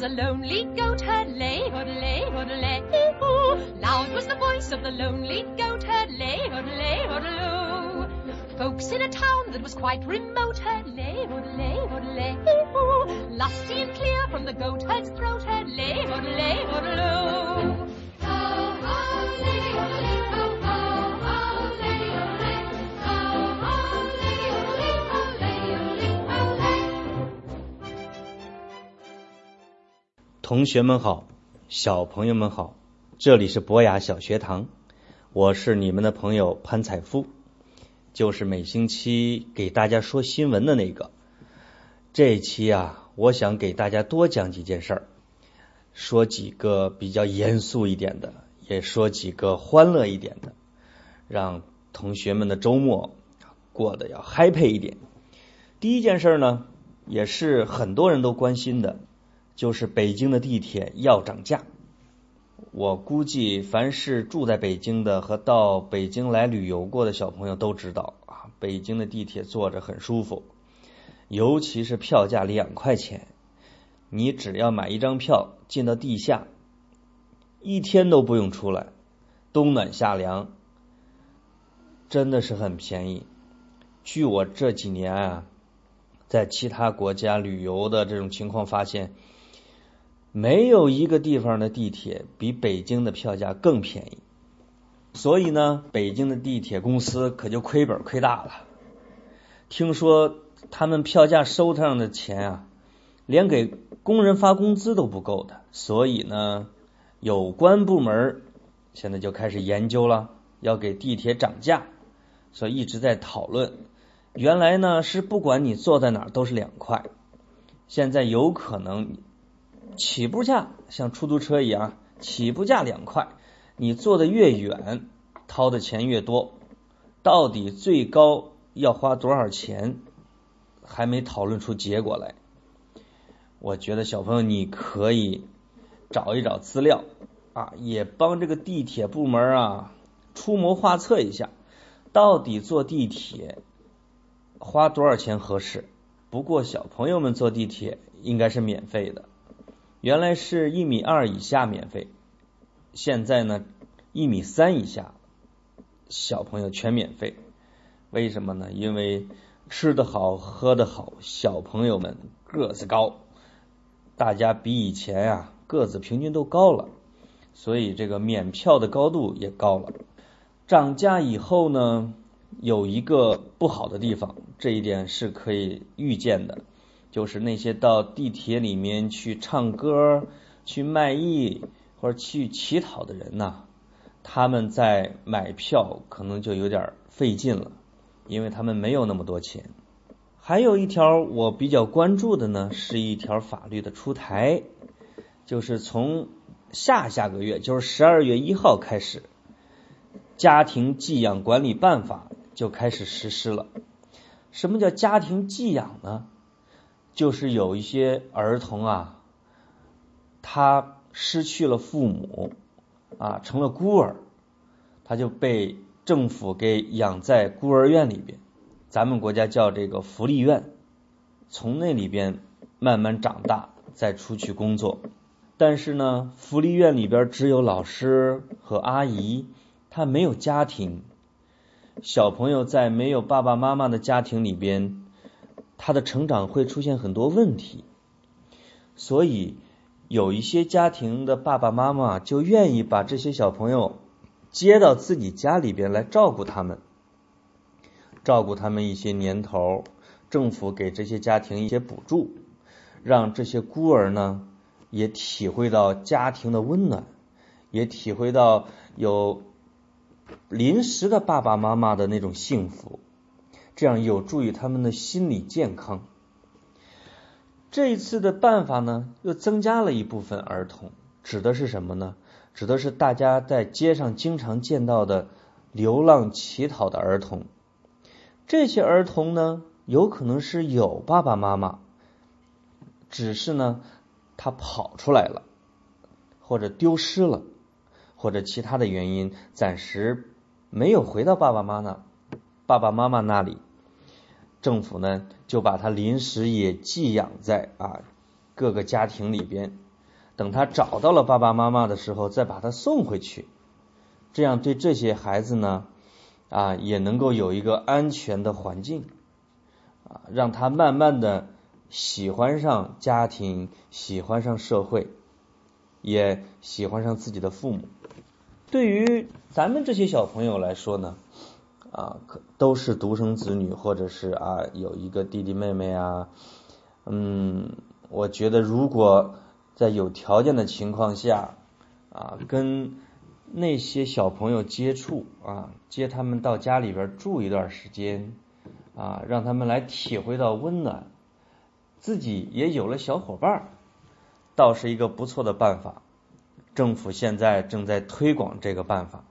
was a lonely goat herd, lay, hoodlay, hoodlay, hoo. Loud was the voice of the lonely goat herd, lay, hoodlay, hoodloo. Folks in a town that was quite remote, herd, lay, hoodlay, hoodlay, hoo. Lusty and clear from the goat herd's throat, herd, lay, hoodlay, hoodloo. 同学们好，小朋友们好，这里是博雅小学堂，我是你们的朋友潘采夫，就是每星期给大家说新闻的那个。这一期啊，我想给大家多讲几件事儿，说几个比较严肃一点的，也说几个欢乐一点的，让同学们的周末过得要 happy 一点。第一件事呢，也是很多人都关心的。就是北京的地铁要涨价，我估计凡是住在北京的和到北京来旅游过的小朋友都知道啊，北京的地铁坐着很舒服，尤其是票价两块钱，你只要买一张票进到地下，一天都不用出来，冬暖夏凉，真的是很便宜。据我这几年啊，在其他国家旅游的这种情况发现。没有一个地方的地铁比北京的票价更便宜，所以呢，北京的地铁公司可就亏本亏大了。听说他们票价收上的钱啊，连给工人发工资都不够的，所以呢，有关部门现在就开始研究了，要给地铁涨价，所以一直在讨论。原来呢是不管你坐在哪儿都是两块，现在有可能。起步价像出租车一样，起步价两块，你坐的越远，掏的钱越多。到底最高要花多少钱，还没讨论出结果来。我觉得小朋友你可以找一找资料啊，也帮这个地铁部门啊出谋划策一下，到底坐地铁花多少钱合适？不过小朋友们坐地铁应该是免费的。原来是一米二以下免费，现在呢一米三以下小朋友全免费。为什么呢？因为吃得好，喝得好，小朋友们个子高，大家比以前啊个子平均都高了，所以这个免票的高度也高了。涨价以后呢，有一个不好的地方，这一点是可以预见的。就是那些到地铁里面去唱歌、去卖艺或者去乞讨的人呐，他们在买票可能就有点费劲了，因为他们没有那么多钱。还有一条我比较关注的呢，是一条法律的出台，就是从下下个月，就是十二月一号开始，《家庭寄养管理办法》就开始实施了。什么叫家庭寄养呢？就是有一些儿童啊，他失去了父母啊，成了孤儿，他就被政府给养在孤儿院里边，咱们国家叫这个福利院，从那里边慢慢长大，再出去工作。但是呢，福利院里边只有老师和阿姨，他没有家庭，小朋友在没有爸爸妈妈的家庭里边。他的成长会出现很多问题，所以有一些家庭的爸爸妈妈就愿意把这些小朋友接到自己家里边来照顾他们，照顾他们一些年头，政府给这些家庭一些补助，让这些孤儿呢也体会到家庭的温暖，也体会到有临时的爸爸妈妈的那种幸福。这样有助于他们的心理健康。这一次的办法呢，又增加了一部分儿童，指的是什么呢？指的是大家在街上经常见到的流浪乞讨的儿童。这些儿童呢，有可能是有爸爸妈妈，只是呢他跑出来了，或者丢失了，或者其他的原因，暂时没有回到爸爸妈妈爸爸妈妈那里。政府呢，就把他临时也寄养在啊各个家庭里边，等他找到了爸爸妈妈的时候再把他送回去，这样对这些孩子呢啊也能够有一个安全的环境啊，让他慢慢的喜欢上家庭，喜欢上社会，也喜欢上自己的父母。对于咱们这些小朋友来说呢，啊，可都是独生子女，或者是啊有一个弟弟妹妹啊，嗯，我觉得如果在有条件的情况下啊，跟那些小朋友接触啊，接他们到家里边住一段时间啊，让他们来体会到温暖，自己也有了小伙伴，倒是一个不错的办法。政府现在正在推广这个办法，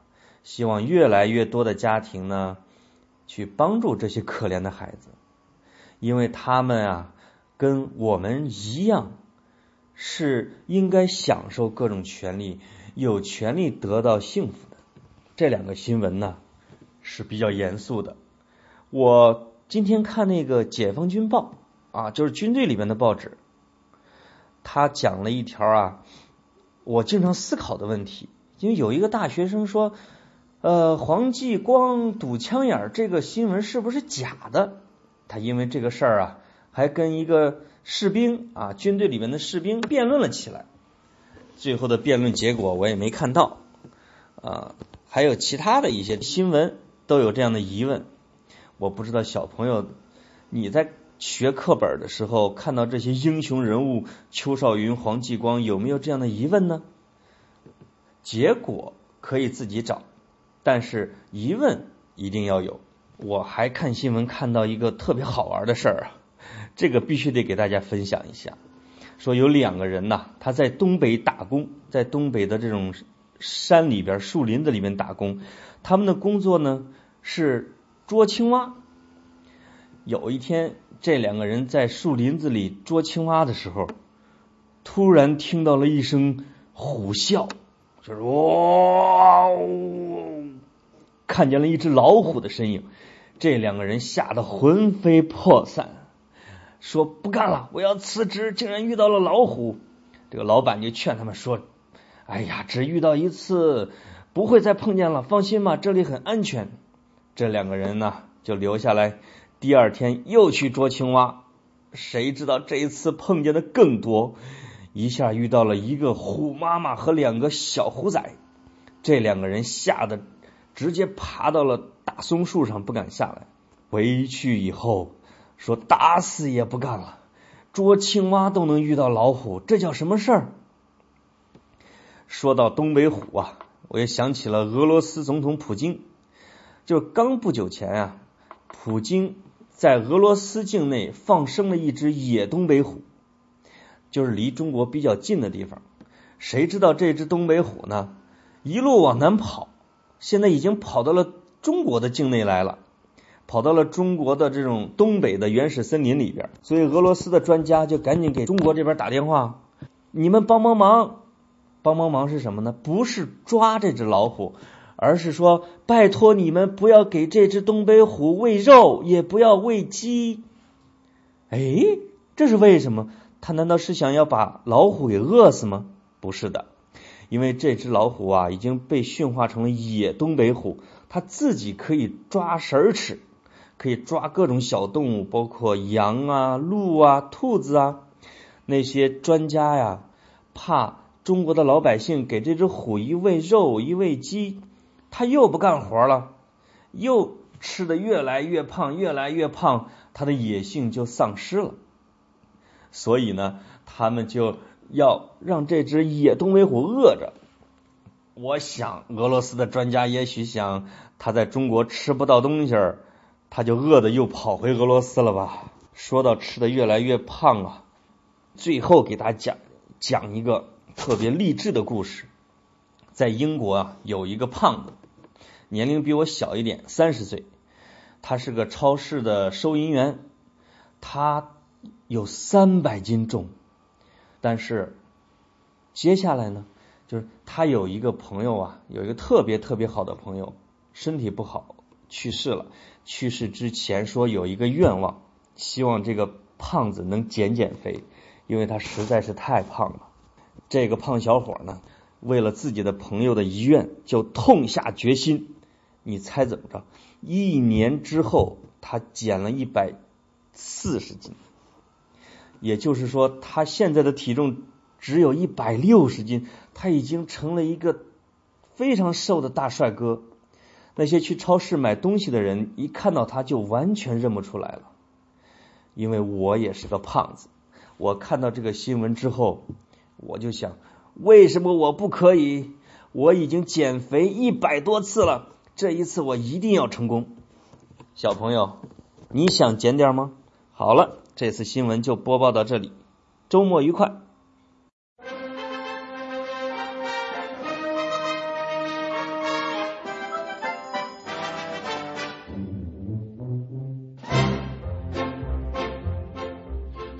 希望越来越多的家庭呢，去帮助这些可怜的孩子，因为他们啊，跟我们一样，是应该享受各种权利，有权利得到幸福的。这两个新闻呢是比较严肃的。我今天看那个《解放军报》啊，就是军队里面的报纸，他讲了一条啊。我经常思考的问题，因为有一个大学生说，呃，黄继光堵枪眼这个新闻是不是假的？他因为这个事儿啊，还跟一个士兵啊，军队里面的士兵辩论了起来。最后的辩论结果我也没看到啊，还有其他的一些新闻都有这样的疑问。我不知道小朋友你在。学课本的时候，看到这些英雄人物邱少云、黄继光，有没有这样的疑问呢？结果可以自己找，但是疑问一定要有。我还看新闻看到一个特别好玩的事儿啊，这个必须得给大家分享一下。说有两个人呐，他在东北打工，在东北的这种山里边、树林子里面打工，他们的工作呢是捉青蛙。有一天。这两个人在树林子里捉青蛙的时候，突然听到了一声虎啸，就是哇呜，看见了一只老虎的身影。这两个人吓得魂飞魄散，说不干了，我要辞职。竟然遇到了老虎，这个老板就劝他们说：“哎呀，只遇到一次，不会再碰见了，放心吧，这里很安全。”这两个人呢，就留下来。第二天又去捉青蛙，谁知道这一次碰见的更多，一下遇到了一个虎妈妈和两个小虎崽，这两个人吓得直接爬到了大松树上不敢下来。回去以后说打死也不干了，捉青蛙都能遇到老虎，这叫什么事儿？说到东北虎啊，我也想起了俄罗斯总统普京，就刚不久前啊，普京。在俄罗斯境内放生了一只野东北虎，就是离中国比较近的地方。谁知道这只东北虎呢？一路往南跑，现在已经跑到了中国的境内来了，跑到了中国的这种东北的原始森林里边。所以俄罗斯的专家就赶紧给中国这边打电话：“你们帮帮忙，帮帮忙是什么呢？不是抓这只老虎。”而是说，拜托你们不要给这只东北虎喂肉，也不要喂鸡。哎，这是为什么？他难道是想要把老虎给饿死吗？不是的，因为这只老虎啊已经被驯化成了野东北虎，它自己可以抓食儿吃，可以抓各种小动物，包括羊啊、鹿啊、兔子啊。那些专家呀，怕中国的老百姓给这只虎一喂肉、一喂鸡。他又不干活了，又吃的越来越胖，越来越胖，它的野性就丧失了。所以呢，他们就要让这只野东北虎饿着。我想，俄罗斯的专家也许想，他在中国吃不到东西儿，他就饿的又跑回俄罗斯了吧？说到吃的越来越胖啊，最后给大家讲讲一个特别励志的故事。在英国啊，有一个胖子，年龄比我小一点，三十岁，他是个超市的收银员，他有三百斤重，但是接下来呢，就是他有一个朋友啊，有一个特别特别好的朋友，身体不好去世了，去世之前说有一个愿望，希望这个胖子能减减肥，因为他实在是太胖了。这个胖小伙呢，为了自己的朋友的遗愿，就痛下决心。你猜怎么着？一年之后，他减了一百四十斤，也就是说，他现在的体重只有一百六十斤，他已经成了一个非常瘦的大帅哥。那些去超市买东西的人一看到他就完全认不出来了，因为我也是个胖子。我看到这个新闻之后，我就想，为什么我不可以？我已经减肥一百多次了，这一次我一定要成功。小朋友，你想减点吗？好了，这次新闻就播报到这里，周末愉快。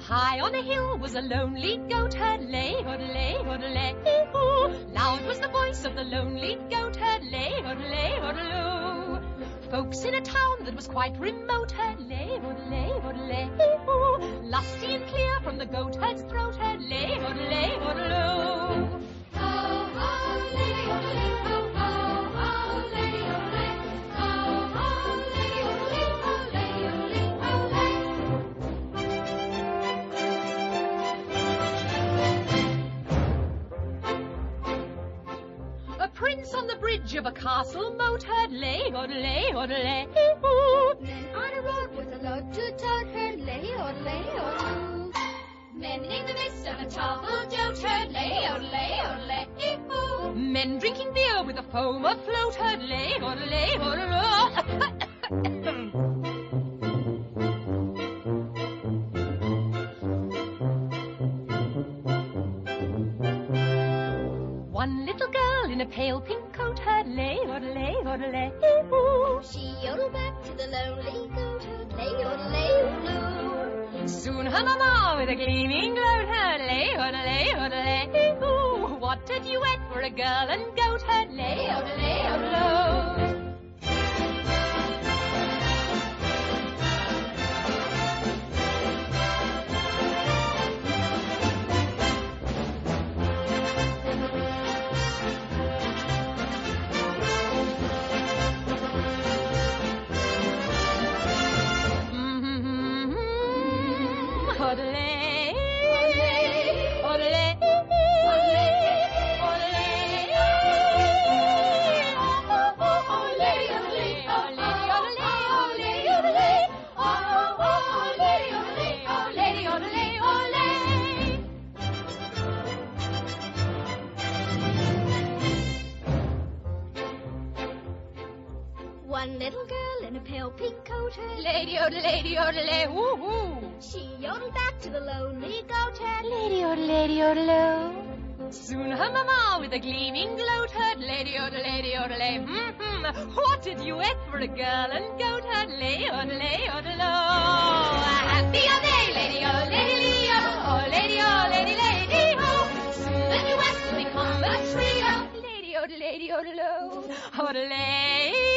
High on a hill was a lonely goat herd, lay, lay, lay, oo. Loud was the voice of the lonely goat herd, lay, lay, loo. Folks in a town that was quite remote, herd, lay, lay, lay. Lusty and clear from the goat herd's throat, lay, lay, a castle moat heard lay, lay, lay, ooh. Men on a road with a load to tote her lay on lay on Men in the midst of a table d'oat heard lay, lay, lay, ooh. Men drinking beer with a foam afloat heard lay, lay, lay. lay, lay, ooh. She yodeled back to the lonely goat herd lay on lay on Soon her mama with a gleaming gloat heard lay, lay, lay, ooh. What a duet for a girl and goat heard lay, lay, woodland. One little girl in a pale pink coat herd Lady odelay, odelay, woo woo. She yodeled back to the lonely goat herd Lady odelay, odelay. Soon her mama with a gleaming gloat heard Lady odelay, odelay, hmm What did you eat for a girl and goat heard Lady odelay, odelay. Happy a day, lady o, lady o, oh lady o, lady lady ho. Soon the duet will become a trio. Lady odelay, odelay, odelay.